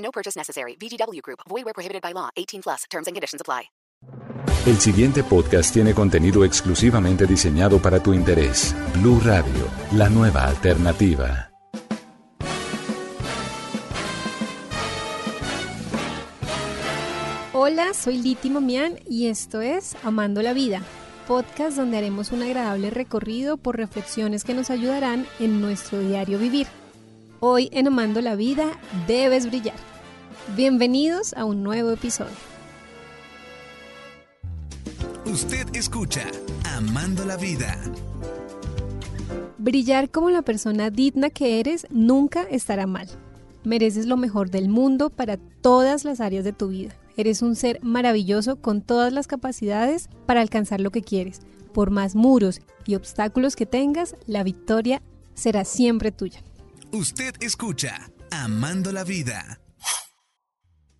No purchase necessary. VGW Group. Void where prohibited by law. 18 plus. Terms and conditions apply. El siguiente podcast tiene contenido exclusivamente diseñado para tu interés. Blue Radio, la nueva alternativa. Hola, soy Liti Momian y esto es Amando la Vida, podcast donde haremos un agradable recorrido por reflexiones que nos ayudarán en nuestro diario vivir. Hoy en Amando la Vida debes brillar. Bienvenidos a un nuevo episodio. Usted escucha Amando la Vida. Brillar como la persona digna que eres nunca estará mal. Mereces lo mejor del mundo para todas las áreas de tu vida. Eres un ser maravilloso con todas las capacidades para alcanzar lo que quieres. Por más muros y obstáculos que tengas, la victoria será siempre tuya. Usted escucha Amando la Vida.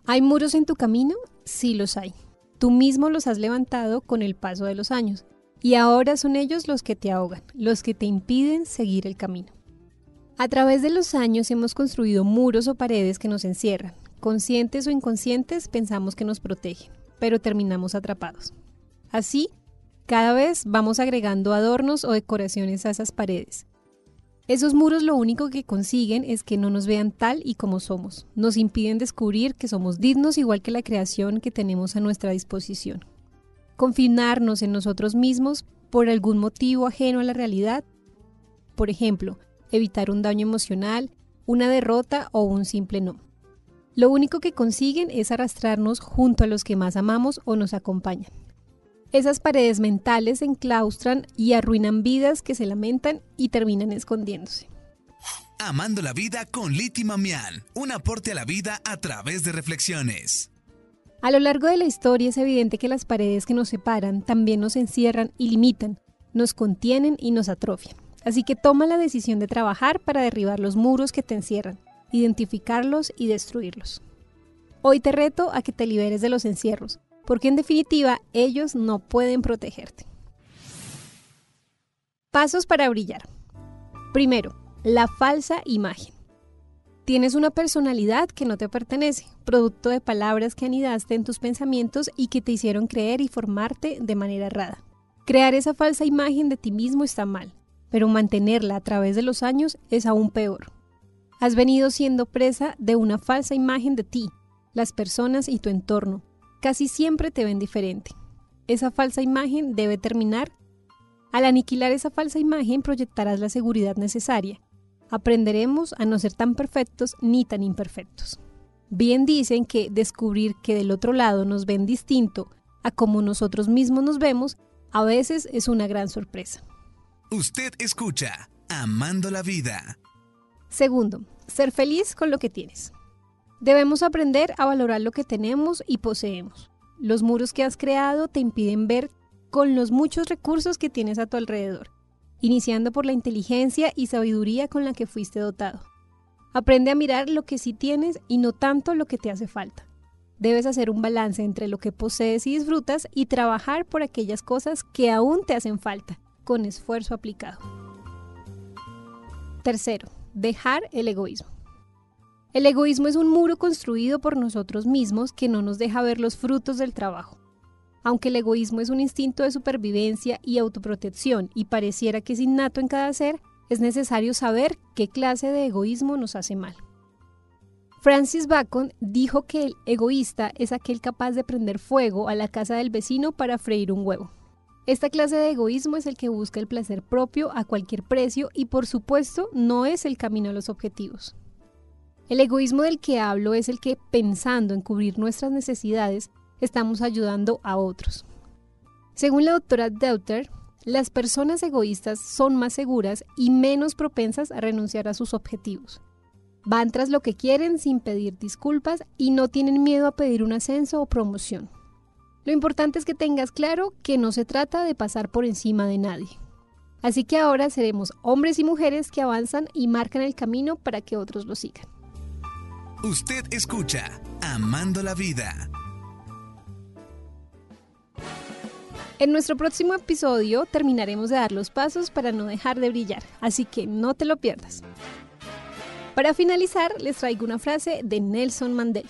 ¿Hay muros en tu camino? Sí los hay. Tú mismo los has levantado con el paso de los años. Y ahora son ellos los que te ahogan, los que te impiden seguir el camino. A través de los años hemos construido muros o paredes que nos encierran. Conscientes o inconscientes pensamos que nos protegen, pero terminamos atrapados. Así, cada vez vamos agregando adornos o decoraciones a esas paredes. Esos muros lo único que consiguen es que no nos vean tal y como somos. Nos impiden descubrir que somos dignos igual que la creación que tenemos a nuestra disposición. Confinarnos en nosotros mismos por algún motivo ajeno a la realidad. Por ejemplo, evitar un daño emocional, una derrota o un simple no. Lo único que consiguen es arrastrarnos junto a los que más amamos o nos acompañan. Esas paredes mentales se enclaustran y arruinan vidas que se lamentan y terminan escondiéndose. Amando la vida con Liti Mamián. Un aporte a la vida a través de reflexiones. A lo largo de la historia es evidente que las paredes que nos separan también nos encierran y limitan, nos contienen y nos atrofian. Así que toma la decisión de trabajar para derribar los muros que te encierran, identificarlos y destruirlos. Hoy te reto a que te liberes de los encierros, porque en definitiva ellos no pueden protegerte. Pasos para brillar. Primero, la falsa imagen. Tienes una personalidad que no te pertenece, producto de palabras que anidaste en tus pensamientos y que te hicieron creer y formarte de manera errada. Crear esa falsa imagen de ti mismo está mal, pero mantenerla a través de los años es aún peor. Has venido siendo presa de una falsa imagen de ti, las personas y tu entorno. Casi siempre te ven diferente. Esa falsa imagen debe terminar. Al aniquilar esa falsa imagen proyectarás la seguridad necesaria. Aprenderemos a no ser tan perfectos ni tan imperfectos. Bien dicen que descubrir que del otro lado nos ven distinto a como nosotros mismos nos vemos, a veces es una gran sorpresa. Usted escucha Amando la Vida. Segundo, ser feliz con lo que tienes. Debemos aprender a valorar lo que tenemos y poseemos. Los muros que has creado te impiden ver con los muchos recursos que tienes a tu alrededor, iniciando por la inteligencia y sabiduría con la que fuiste dotado. Aprende a mirar lo que sí tienes y no tanto lo que te hace falta. Debes hacer un balance entre lo que posees y disfrutas y trabajar por aquellas cosas que aún te hacen falta, con esfuerzo aplicado. Tercero, dejar el egoísmo. El egoísmo es un muro construido por nosotros mismos que no nos deja ver los frutos del trabajo. Aunque el egoísmo es un instinto de supervivencia y autoprotección y pareciera que es innato en cada ser, es necesario saber qué clase de egoísmo nos hace mal. Francis Bacon dijo que el egoísta es aquel capaz de prender fuego a la casa del vecino para freír un huevo. Esta clase de egoísmo es el que busca el placer propio a cualquier precio y por supuesto no es el camino a los objetivos. El egoísmo del que hablo es el que, pensando en cubrir nuestras necesidades, estamos ayudando a otros. Según la doctora Deuter, las personas egoístas son más seguras y menos propensas a renunciar a sus objetivos. Van tras lo que quieren sin pedir disculpas y no tienen miedo a pedir un ascenso o promoción. Lo importante es que tengas claro que no se trata de pasar por encima de nadie. Así que ahora seremos hombres y mujeres que avanzan y marcan el camino para que otros lo sigan. Usted escucha Amando la Vida. En nuestro próximo episodio terminaremos de dar los pasos para no dejar de brillar, así que no te lo pierdas. Para finalizar, les traigo una frase de Nelson Mandela.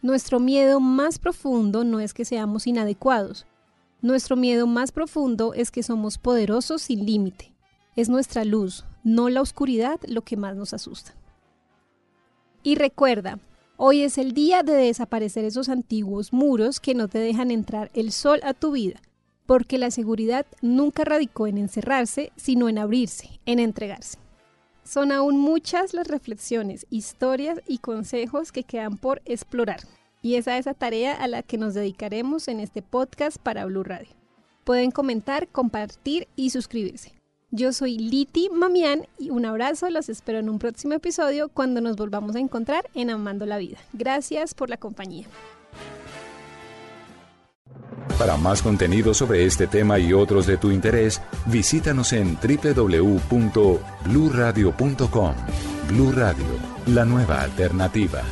Nuestro miedo más profundo no es que seamos inadecuados. Nuestro miedo más profundo es que somos poderosos sin límite. Es nuestra luz, no la oscuridad, lo que más nos asusta. Y recuerda, hoy es el día de desaparecer esos antiguos muros que no te dejan entrar el sol a tu vida, porque la seguridad nunca radicó en encerrarse, sino en abrirse, en entregarse. Son aún muchas las reflexiones, historias y consejos que quedan por explorar. Y esa es la tarea a la que nos dedicaremos en este podcast para Blue Radio. Pueden comentar, compartir y suscribirse. Yo soy Liti Mamián y un abrazo, los espero en un próximo episodio cuando nos volvamos a encontrar en Amando la Vida. Gracias por la compañía. Para más contenido sobre este tema y otros de tu interés, visítanos en www.bluradio.com. Blu Radio, la nueva alternativa.